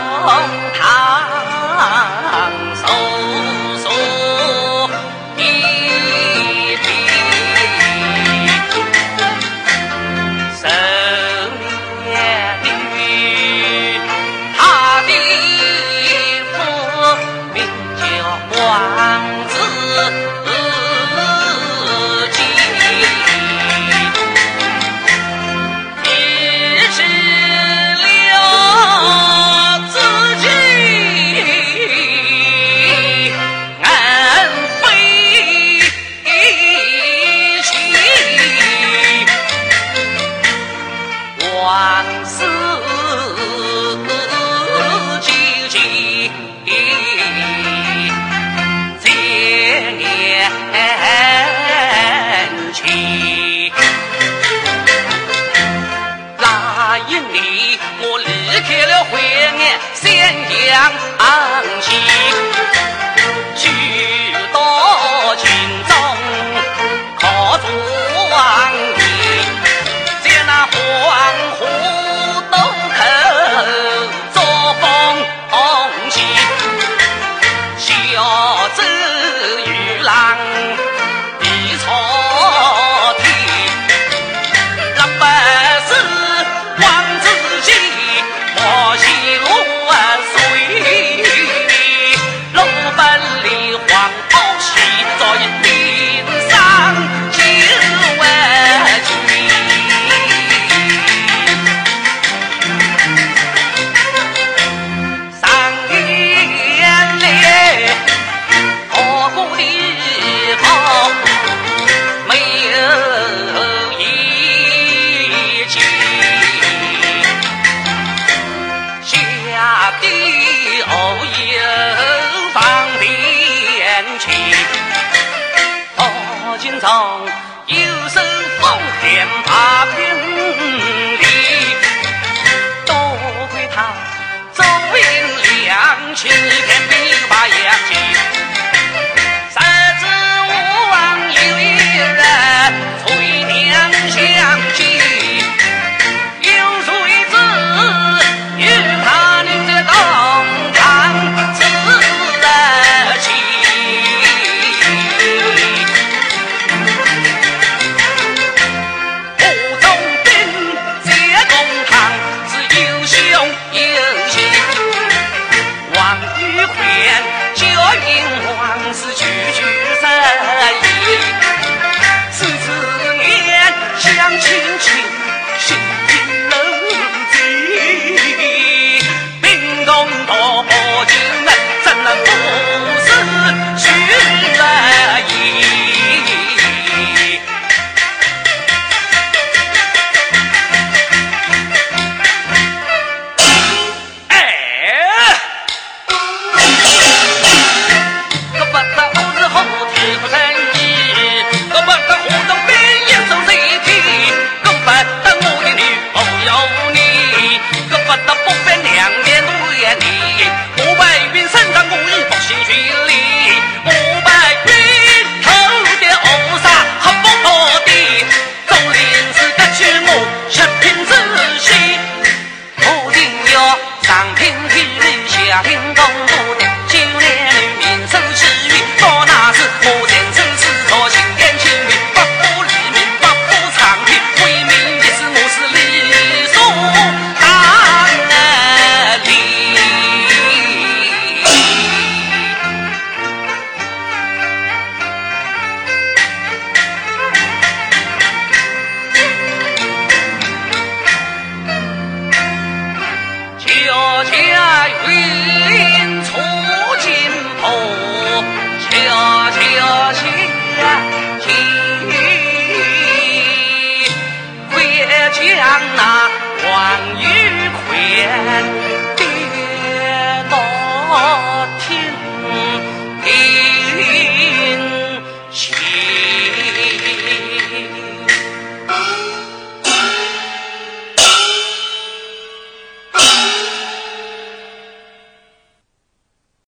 啊。因你，我离开了淮安咸阳去。金中，右手风天把兵立。多亏他周兵良情，一兵把营。家家云出金铺，家家喜气，将那万玉开。